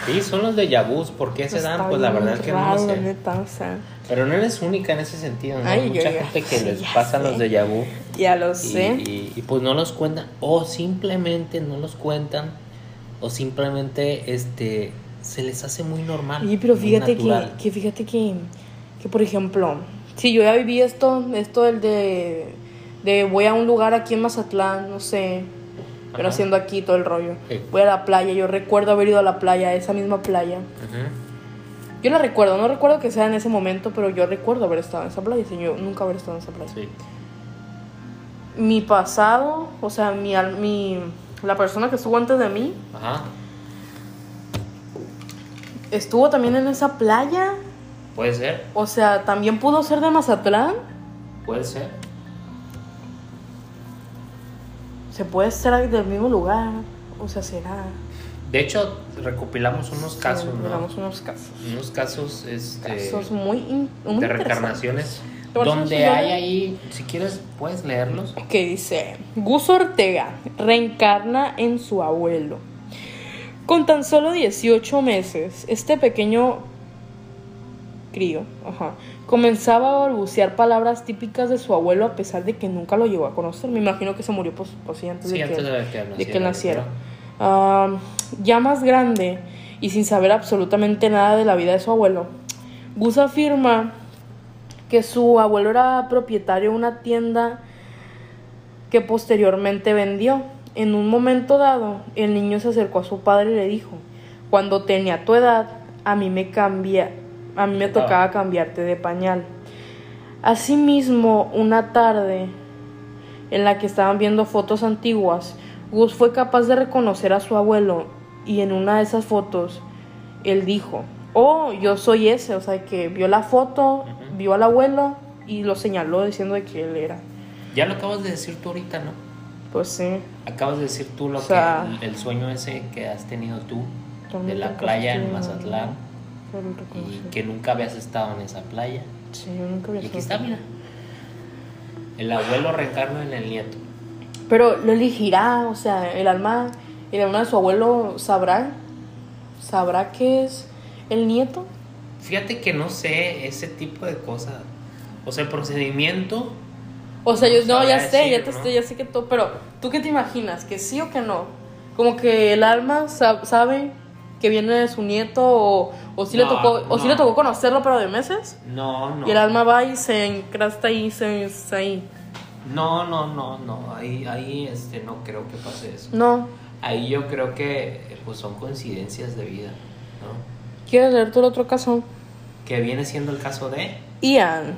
Speaker 2: Sí, son los de Yabús, ¿por qué se
Speaker 1: Está
Speaker 2: dan? Pues la verdad es que no lo sé.
Speaker 1: neta, o sea,
Speaker 2: Pero no eres única en ese sentido, ¿no?
Speaker 1: Ay, yo
Speaker 2: mucha gente que les pasan
Speaker 1: sé.
Speaker 2: los de Yabú.
Speaker 1: ya lo
Speaker 2: Y,
Speaker 1: sé.
Speaker 2: y- y, pues no los cuentan o simplemente no los cuentan o simplemente este se les hace muy normal
Speaker 1: Oye, pero fíjate que, que, fíjate que, que, por ejemplo, si yo ya viví esto, esto del de, de voy a un lugar aquí en Mazatlán, no sé, pero
Speaker 2: Ajá.
Speaker 1: haciendo aquí todo el rollo.
Speaker 2: Sí.
Speaker 1: Voy a la playa, yo recuerdo haber ido a la playa, a esa misma playa. Yo la recuerdo, no recuerdo que sea en ese momento, pero yo recuerdo haber estado en esa playa, yo nunca haber estado en esa playa.
Speaker 2: Sí.
Speaker 1: Mi pasado, o sea, mi, mi, la persona que estuvo antes de mí,
Speaker 2: Ajá.
Speaker 1: estuvo también en esa playa,
Speaker 2: Puede ser,
Speaker 1: o sea, también pudo ser de Mazatlán.
Speaker 2: puede ser.
Speaker 1: Se puede ser del mismo lugar, o sea, será.
Speaker 2: De hecho, recopilamos unos casos, ¿no?
Speaker 1: Miramos unos casos.
Speaker 2: Unos casos este
Speaker 1: Casos muy, muy
Speaker 2: de reencarnaciones donde hay ahí, si quieres puedes leerlos.
Speaker 1: Que dice, Gus Ortega reencarna en su abuelo. Con tan solo 18 meses, este pequeño crío ajá, comenzaba a balbucear palabras típicas de su abuelo a pesar de que nunca lo llegó a conocer. Me imagino que se murió pues, pues sí, antes
Speaker 2: Sí,
Speaker 1: de
Speaker 2: antes
Speaker 1: que,
Speaker 2: de que naciera.
Speaker 1: de que naciera. Ya más grande y sin saber absolutamente nada de la vida de su abuelo, Gus afirma que su abuelo era propietario de una tienda que posteriormente vendió. En un momento dado, el niño se acercó a su padre y le dijo, cuando tenía tu edad, a mí me cambia, a mí me
Speaker 2: Tocaba.
Speaker 1: cambiarte de pañal. Asimismo, una tarde en la que estaban viendo fotos antiguas, Gus fue capaz de reconocer a su abuelo y en una de esas fotos él dijo, oh, yo soy ese, o sea, que vio la foto, vio al abuelo y lo señaló diciendo de que él era.
Speaker 2: Ya lo acabas de decir tú ahorita, ¿no?
Speaker 1: Pues sí.
Speaker 2: Acabas de decir tú lo
Speaker 1: O sea-
Speaker 2: que el, el sueño ese que has tenido tú de la playa en Mazatlán
Speaker 1: pero
Speaker 2: y que nunca habías estado en esa playa.
Speaker 1: Sí, yo nunca había
Speaker 2: Y aquí
Speaker 1: estado
Speaker 2: está, mira. El abuelo reencarna en el nieto.
Speaker 1: Pero lo elegirá, o sea, el alma, el alma de su abuelo sabrá, sabrá que es el nieto.
Speaker 2: Fíjate que no sé ese tipo de cosas. O sea, el procedimiento.
Speaker 1: O sea, yo no, ya
Speaker 2: Sabrá
Speaker 1: sé,
Speaker 2: decir,
Speaker 1: ya te
Speaker 2: ¿no?
Speaker 1: ya sé que todo, pero ¿tú qué te imaginas? ¿Que sí o que no? Como que el alma sab- sabe que viene de su nieto o, o sí le
Speaker 2: No,
Speaker 1: tocó o sí
Speaker 2: no.
Speaker 1: le tocó conocerlo pero de meses
Speaker 2: No, no.
Speaker 1: y el alma va y se encrasta ahí se, se ahí.
Speaker 2: No, no, no, no. Ahí, ahí este, no creo que pase eso.
Speaker 1: No.
Speaker 2: Ahí yo creo que pues son coincidencias de vida, ¿no?
Speaker 1: ¿Quieres leer tú el otro caso?
Speaker 2: Que viene siendo el caso de
Speaker 1: Ian,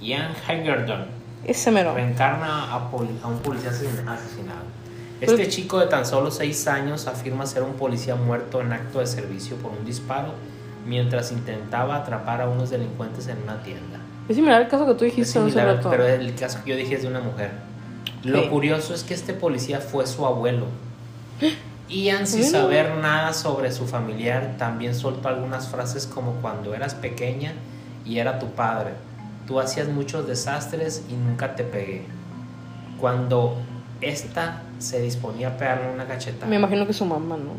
Speaker 2: Ian Haggerton.
Speaker 1: ese mero.
Speaker 2: Reencarna a, a un policía asesin- asesinado.
Speaker 1: Pues-
Speaker 2: Este chico de tan solo 6 años afirma ser un policía muerto en acto de servicio por un disparo mientras intentaba atrapar a unos delincuentes en una tienda.
Speaker 1: Es similar al caso que tú
Speaker 2: Es
Speaker 1: dijiste hace
Speaker 2: similar,
Speaker 1: rato.
Speaker 2: pero el caso que yo dije es de una mujer. Lo
Speaker 1: Sí.
Speaker 2: curioso es que este policía fue su abuelo. Ian, sin saber nada sobre su familiar, también soltó algunas frases como cuando eras pequeña y era tu padre. Tú hacías muchos desastres y nunca te pegué. Cuando esta se disponía a pegarle una cachetada.
Speaker 1: Me imagino que su mamá, ¿no?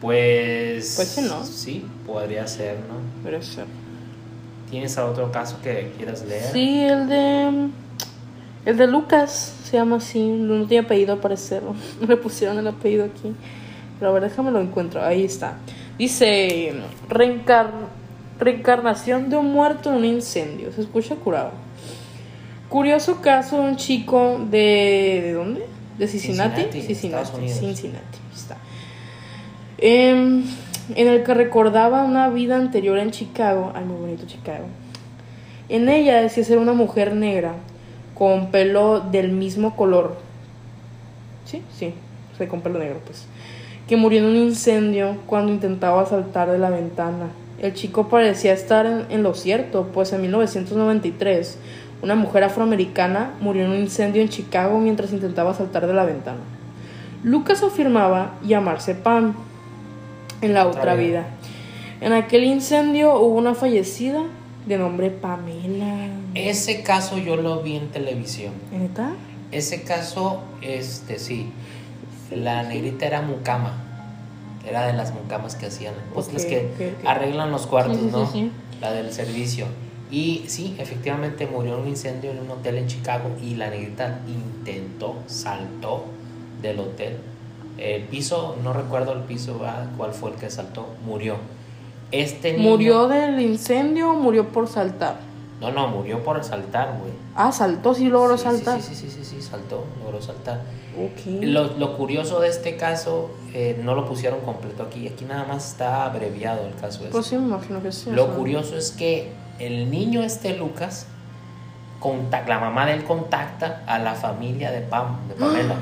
Speaker 2: Pues.
Speaker 1: Pues sí, ¿no?
Speaker 2: Sí, podría ser, ¿no?
Speaker 1: Debe ser.
Speaker 2: ¿Tienes otro caso que quieras leer?
Speaker 1: Sí, el de. El de Lucas se llama así. No tiene apellido al parecer. No le pusieron el apellido aquí. Pero a ver, déjame lo encuentro. Ahí está. Dice: reencar- Reencarnación de un muerto en un incendio. Se escucha curado. Curioso caso de un chico de. ¿De dónde? ¿De Cincinnati?
Speaker 2: Cincinnati.
Speaker 1: Cincinnati. Está. em, en el que recordaba una vida anterior en Chicago. Ay, muy bonito Chicago. En ella decía ser una mujer negra con pelo del mismo color. Sí, sí, sí, con pelo negro, pues. Que murió en un incendio cuando intentaba saltar de la ventana. El chico parecía estar en, en lo cierto, pues en 1993 una mujer afroamericana murió en un incendio en Chicago mientras intentaba saltar de la ventana. Lucas afirmaba llamarse Pam en la otra
Speaker 2: bien.
Speaker 1: vida. En aquel incendio hubo una fallecida de nombre Pamela.
Speaker 2: Ese caso yo lo vi en televisión.
Speaker 1: ¿Neta?
Speaker 2: Ese caso, este, sí. La negrita era mucama. Era de las mucamas que hacían. Pues las que arreglan los cuartos,
Speaker 1: Sí, sí,
Speaker 2: ¿no?
Speaker 1: sí, sí.
Speaker 2: La del servicio. Y sí, efectivamente murió en un incendio en un hotel en Chicago y la negrita intentó, saltó del hotel. El piso, no recuerdo el piso, ¿verdad? cuál fue el que saltó, murió. Este niño.
Speaker 1: ¿Murió del incendio o murió por saltar?
Speaker 2: No, no, murió por saltar, güey.
Speaker 1: Ah, saltó, sí logró
Speaker 2: Sí,
Speaker 1: saltar.
Speaker 2: Sí, sí, sí, sí, sí, saltó, logró saltar.
Speaker 1: Ok.
Speaker 2: Lo, lo curioso de este caso, eh, no lo pusieron completo aquí, aquí nada más está abreviado el caso. Este.
Speaker 1: Pues sí, me imagino que sí. o
Speaker 2: Lo
Speaker 1: sea.
Speaker 2: curioso es que el niño este Lucas, la mamá de él contacta a la familia de Pam, de Pamela.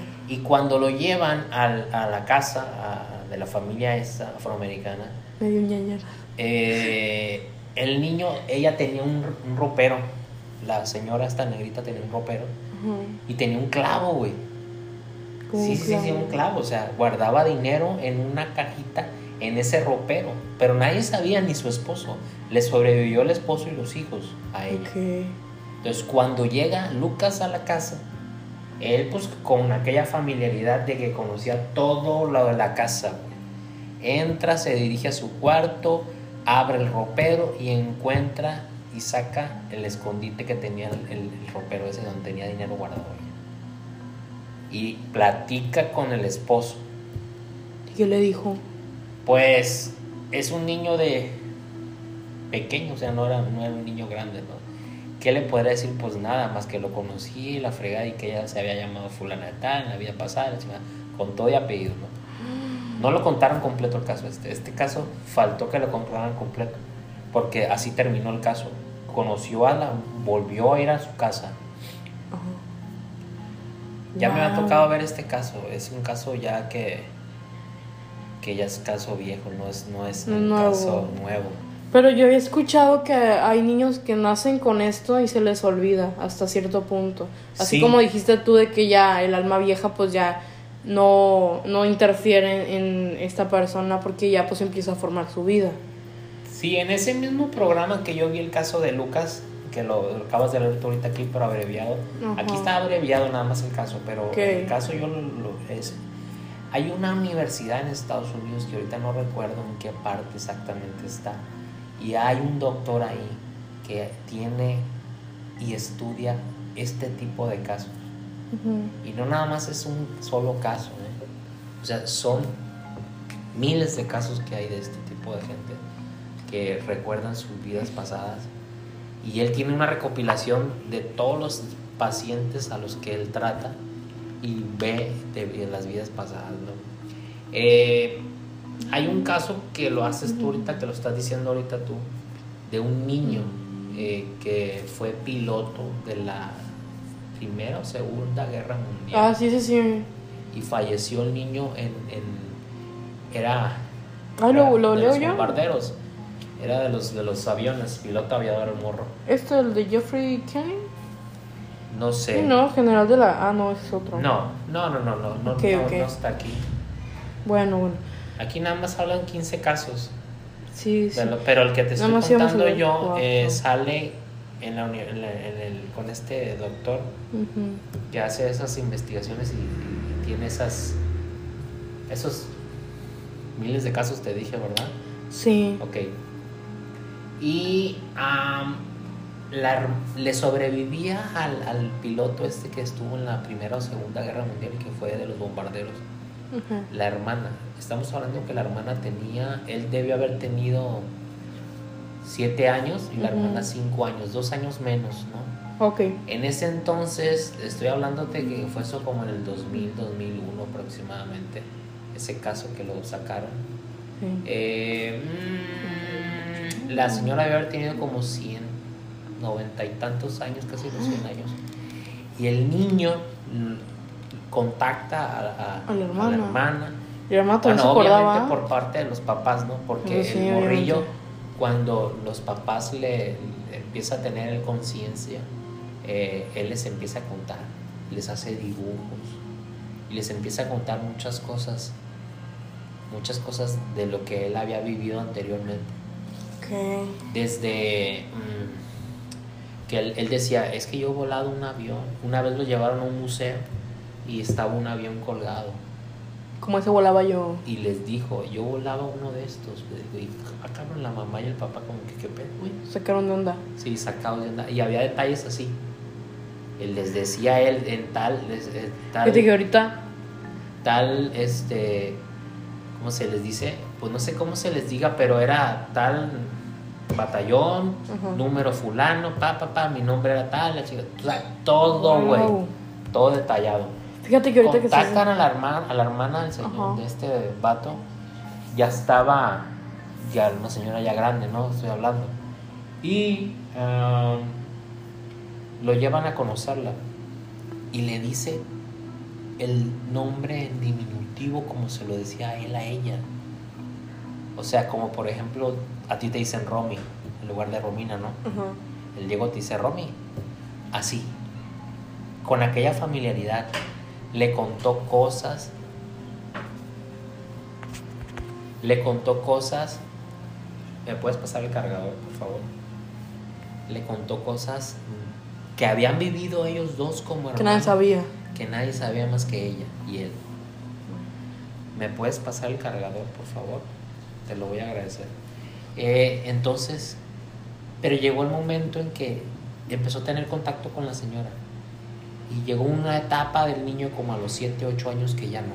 Speaker 2: Y cuando lo llevan al- a la casa a- de la familia esta afroamericana,
Speaker 1: Medio
Speaker 2: eh, el niño, ella tenía un, un ropero, la señora esta negrita tenía un ropero y tenía un clavo, güey. Sí, sí, sí, un clavo. O sea, guardaba dinero en una cajita en ese ropero. Pero nadie sabía, ni su esposo. Le sobrevivió el esposo y los hijos a ella.
Speaker 1: Ok.
Speaker 2: Entonces, cuando llega Lucas a la casa, él, pues, con aquella familiaridad de que conocía todo lo de la casa, entra, se dirige a su cuarto, abre el ropero y encuentra y saca el escondite que tenía el, el- el ropero ese donde tenía dinero guardado. Y platica con el esposo.
Speaker 1: ¿Y qué le dijo?
Speaker 2: Pues es un niño de pequeño, o sea, no era, no era un niño grande, ¿no? ¿Qué le podría decir? Pues nada, más que lo conocí, la fregada y que ella se había llamado fulana de tal en la vida pasada, con todo y apellido, ¿no? No lo contaron completo el caso este. Este caso faltó que lo contaran completo, porque así terminó el caso. Conoció a la, volvió a ir a su casa. Ya me ha tocado ver este caso, es un caso ya que que ya es caso viejo, no es no es un
Speaker 1: Nuevo.
Speaker 2: caso nuevo.
Speaker 1: Pero yo había escuchado que hay niños que nacen con esto y se les olvida hasta cierto punto. Así
Speaker 2: Sí.
Speaker 1: como dijiste tú de que ya el alma vieja pues ya no, no interfiere en esta persona porque ya pues empieza a formar su vida.
Speaker 2: Sí, en ese mismo programa que yo vi el caso de Lucas, que lo, lo acabas de leer tú ahorita aquí, pero abreviado.
Speaker 1: Ajá.
Speaker 2: Aquí está abreviado nada más el caso, pero
Speaker 1: Ok.
Speaker 2: el caso yo lo, lo- es. Hay una universidad en Estados Unidos que ahorita no recuerdo en qué parte exactamente está. Y hay un doctor ahí que tiene y estudia este tipo de casos.
Speaker 1: Ujú.
Speaker 2: Y no nada más es un solo caso, ¿eh? O sea, son miles de casos que hay de este tipo de gente que recuerdan sus vidas pasadas. Y él tiene una recopilación de todos los pacientes a los que él trata y ve de, las vidas pasadas, ¿no? Eh, hay un caso que lo haces tú ahorita, que lo estás diciendo ahorita tú, de un niño eh, que fue piloto de la Primera o Segunda Guerra Mundial
Speaker 1: Ah, sí, sí, sí.
Speaker 2: y falleció el niño en, en- era,
Speaker 1: Ah,
Speaker 2: era
Speaker 1: lo, lo
Speaker 2: de
Speaker 1: leo
Speaker 2: los
Speaker 1: yo.
Speaker 2: bombarderos era de los de los aviones piloto aviador el morro
Speaker 1: ¿Esto el de Jeffrey Kennedy?
Speaker 2: No sé
Speaker 1: Sí, no, general de la... Ah, no, es otro.
Speaker 2: no no no no no no,
Speaker 1: Ok,
Speaker 2: no- no está aquí
Speaker 1: Bueno, bueno.
Speaker 2: aquí nada más hablan 15 casos
Speaker 1: Sí, sí.
Speaker 2: lo- pero el que te estoy contando yo eh, sale en la, uni- en la- en el, con este doctor que hace esas investigaciones y, y tiene esas esos miles de casos te dije verdad
Speaker 1: Sí.
Speaker 2: Ok. Y am, la le sobrevivía al, al piloto este que estuvo en la Primera o Segunda Guerra Mundial y que fue de los bombarderos. La hermana. Estamos hablando que la hermana tenía, él debió haber tenido siete años y la hermana cinco años, dos años menos, ¿no?
Speaker 1: Ok.
Speaker 2: En ese entonces, estoy hablando de que fue eso como en el 2000, 2001 aproximadamente. ese caso que lo sacaron.
Speaker 1: Sí.
Speaker 2: Eh, mm, la señora debe haber tenido como 100, 90 y tantos años, casi los 100 años. Y el niño contacta a, a-
Speaker 1: A la
Speaker 2: a
Speaker 1: hermana.
Speaker 2: hermana.
Speaker 1: Y hermano también
Speaker 2: Bueno,
Speaker 1: se
Speaker 2: obviamente
Speaker 1: acordaba.
Speaker 2: por parte de los papás, ¿no? Porque
Speaker 1: Sí,
Speaker 2: el morrillo, cuando los papás le, le empieza a tener conciencia, eh, él les empieza a contar, les hace dibujos y les empieza a contar muchas cosas, muchas cosas de lo que él había vivido anteriormente. Desde mm, que él, él decía, es que yo he volado un avión, una vez lo llevaron a un museo y estaba un avión colgado
Speaker 1: Como ese volaba yo.
Speaker 2: y les dijo, yo volaba uno de estos. Y acá la mamá y el papá como que, ¿qué pedo, güey?
Speaker 1: Sacaron de onda.
Speaker 2: Sí, sacados de onda. Y había detalles así. Él les decía él en tal, les- eh, tal,
Speaker 1: Fíjate que ahorita.
Speaker 2: tal, este, ¿cómo se les dice? Pues no sé cómo se les diga, pero era tal batallón, número fulano, pa, pa, pa, mi nombre era tal, la chica, o sea, todo, güey,
Speaker 1: Wow.
Speaker 2: todo detallado.
Speaker 1: Fíjate que ahorita que estás.
Speaker 2: Contactan a la hermana, a la hermana del señor, de este vato, ya estaba, ya una señora ya grande, ¿no? Estoy hablando. Y um, lo llevan a conocerla y le dice el nombre en diminutivo como se lo decía él a ella. O sea, como por ejemplo, a ti te dicen Romy en lugar de Romina, ¿no? El Diego te dice Romy. Así. Con aquella familiaridad. Le contó cosas. Le contó cosas. ¿Me puedes pasar el cargador, por favor? Le contó cosas que habían vivido ellos dos como hermanos.
Speaker 1: Que nadie sabía.
Speaker 2: Que nadie sabía más que ella y él. ¿Me puedes pasar el cargador, por favor? Te lo voy a agradecer. Eh, entonces, pero llegó el momento en que empezó a tener contacto con la señora. Y llegó una etapa del niño como a los 7, 8 años que ya no,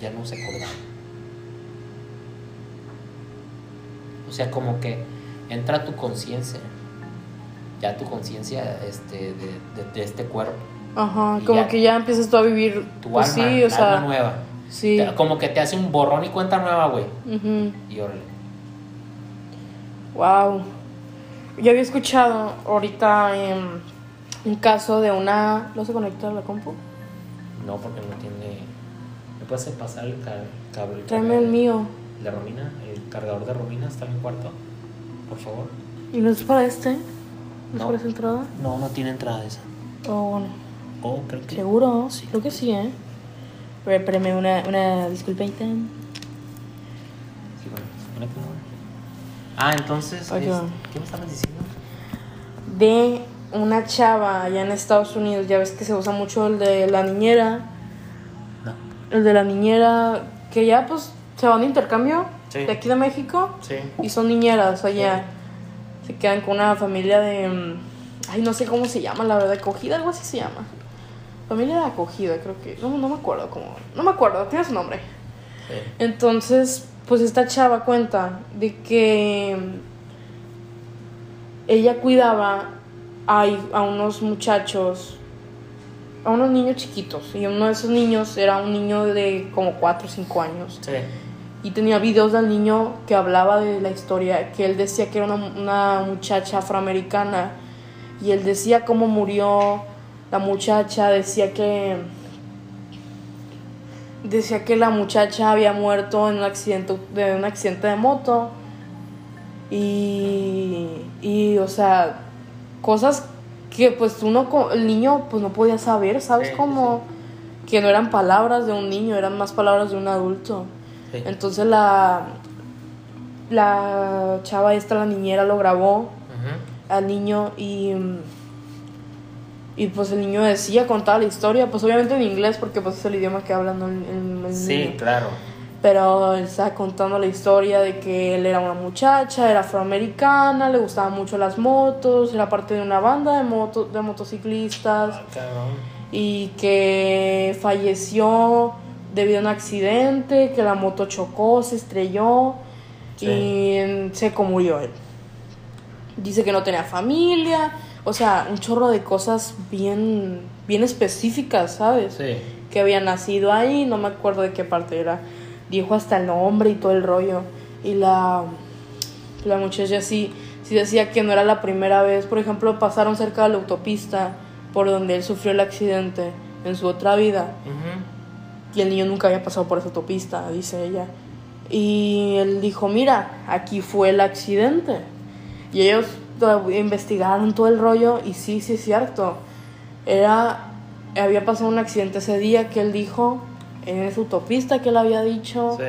Speaker 2: ya no se acordaba. O sea, como que entra tu conciencia, ya tu conciencia este, de, de- de este cuerpo,
Speaker 1: Ajá.
Speaker 2: Y
Speaker 1: Como
Speaker 2: ya.
Speaker 1: que ya empiezas tú a vivir.
Speaker 2: tu
Speaker 1: pues
Speaker 2: alma,
Speaker 1: sí, o sea.
Speaker 2: nueva.
Speaker 1: Sí.
Speaker 2: Como que te hace un borrón y cuenta nueva, güey.
Speaker 1: Ujú.
Speaker 2: Y órale.
Speaker 1: Wow. Yo había escuchado ahorita em, un caso de una. ¿No se conecta a la compu?
Speaker 2: No, porque no tiene. ¿Me puedes pasar el ca- cable? el
Speaker 1: Tráeme el mío.
Speaker 2: ¿De Romina? ¿El cargador de Romina está en mi cuarto? Por favor.
Speaker 1: ¿Y no es para este? ¿No, es para esa entrada?
Speaker 2: No, no tiene entrada esa.
Speaker 1: Oh, bueno.
Speaker 2: Oh, creo que.
Speaker 1: ¿Seguro?
Speaker 2: Sí.
Speaker 1: Creo que sí, ¿eh? Pero espérame una, una disculpita.
Speaker 2: Sí, bueno, se. Ah, entonces.
Speaker 1: Oye.
Speaker 2: es- ¿Qué me estabas diciendo?
Speaker 1: De una chava allá en Estados Unidos. Ya ves que se usa mucho el de la niñera.
Speaker 2: No.
Speaker 1: El de la niñera que ya pues se van de intercambio
Speaker 2: Sí.
Speaker 1: de aquí de México.
Speaker 2: Sí.
Speaker 1: Y son niñeras allá. Se quedan con una familia de. mm, Ay, no sé cómo se llama, la verdad, acogida, algo así se llama. Familia de acogida, creo que. No, no me acuerdo cómo. No me acuerdo, tiene su nombre.
Speaker 2: Sí.
Speaker 1: Entonces, pues esta chava cuenta de que ella cuidaba a, a unos muchachos, a unos niños chiquitos. Y uno de esos niños era un niño de como 4 o 5 años.
Speaker 2: Sí.
Speaker 1: Y tenía videos del niño que hablaba de la historia, que él decía que era una, una muchacha afroamericana. Y él decía cómo murió la muchacha, decía que... Decía que la muchacha había muerto en un accidente de, un accidente de moto. Y, y, o sea, cosas que pues uno, el niño pues no podía saber, ¿sabes?
Speaker 2: Sí, sí,
Speaker 1: Como que no eran palabras de un niño, eran más palabras de un adulto.
Speaker 2: Sí.
Speaker 1: Entonces la, la chava esta, la niñera, lo grabó al niño y, mm, y pues el niño decía, contaba la historia, pues obviamente en inglés porque pues es el idioma que hablan el, el-
Speaker 2: Sí,
Speaker 1: niño.
Speaker 2: claro.
Speaker 1: Pero él estaba contando la historia de que él era una muchacha, era afroamericana, le gustaban mucho las motos, era parte de una banda de, moto, de motociclistas
Speaker 2: Ah,
Speaker 1: y que falleció debido a un accidente, que la moto chocó, se estrelló
Speaker 2: Sí.
Speaker 1: y seco murió él. Dice que no tenía familia, o sea, un chorro de cosas bien, bien específicas, ¿sabes?
Speaker 2: Sí.
Speaker 1: Que había nacido ahí, no me acuerdo de qué parte era. dijo hasta el nombre y todo el rollo. Y la, la muchacha sí, sí decía que no era la primera vez. Por ejemplo, pasaron cerca de la autopista por donde él sufrió el accidente en su otra vida. Y el niño nunca había pasado por esa autopista, dice ella. Y él dijo, mira, aquí fue el accidente. Y ellos investigaron todo el rollo y sí, sí es cierto. Era, había pasado un accidente ese día que él dijo, en esa autopista que él había dicho. Sí.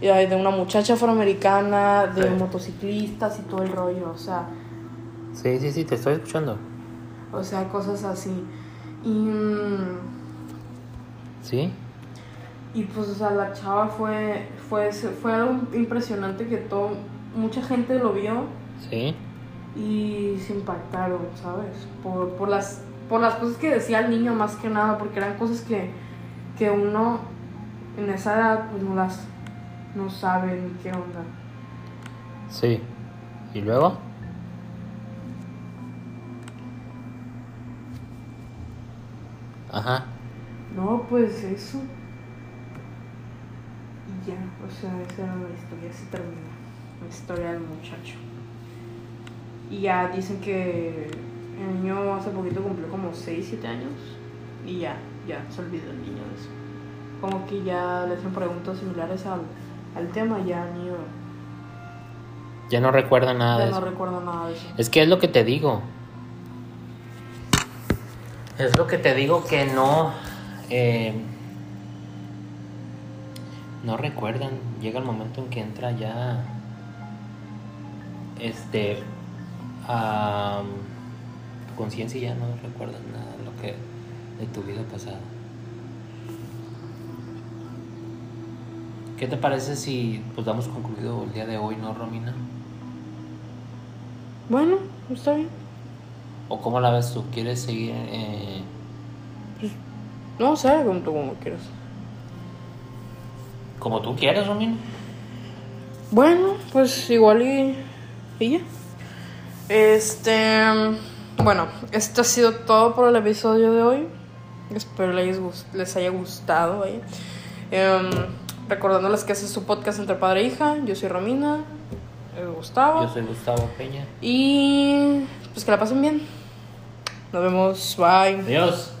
Speaker 1: De una muchacha afroamericana, de motociclistas y todo el rollo, o sea.
Speaker 2: Sí, sí, sí, te estoy escuchando.
Speaker 1: O sea, cosas así. Y... Mm,
Speaker 2: ¿Sí?
Speaker 1: Y pues, o sea, la chava fue, fue, fue algo impresionante que todo, mucha gente lo vio.
Speaker 2: Sí.
Speaker 1: Y se impactaron, ¿sabes? Por, por, las, por las cosas que decía el niño más que nada, porque eran cosas que, que uno en esa edad pues no las no sabe ni qué onda.
Speaker 2: Sí. ¿Y luego? Ajá.
Speaker 1: No, pues eso ya, o sea, esa era la historia, así termina la historia del muchacho. Y ya dicen que el niño hace poquito cumplió como 6, 7 años y ya, ya se olvidó el niño de eso. Como que ya le hacen preguntas similares al, al tema, ya el niño...
Speaker 2: Ya no recuerda nada
Speaker 1: ya
Speaker 2: de
Speaker 1: no recuerda nada de eso.
Speaker 2: Es que es lo que te digo. Es lo que te digo que no... Eh, no recuerdan. Llega el momento en que entra ya. Este. A tu conciencia ya no recuerdan nada de lo que. de tu vida pasada. ¿Qué te parece si pues damos concluido el día de hoy, no, Romina?
Speaker 1: Bueno, está bien.
Speaker 2: ¿O cómo la ves tú? ¿Quieres seguir? Eh...
Speaker 1: Pues, no sé, como tú como quieras.
Speaker 2: Como tú quieras, Romín.
Speaker 1: Bueno, pues igual y, y ya. Este. Bueno, esto ha sido todo por el episodio de hoy. Espero les, les haya gustado. ¿eh? recordándoles que este es su podcast entre padre e hija. Yo soy Romina. Gustavo.
Speaker 2: Yo soy Gustavo Peña.
Speaker 1: Y pues que la pasen bien. Nos vemos. Bye.
Speaker 2: Adiós.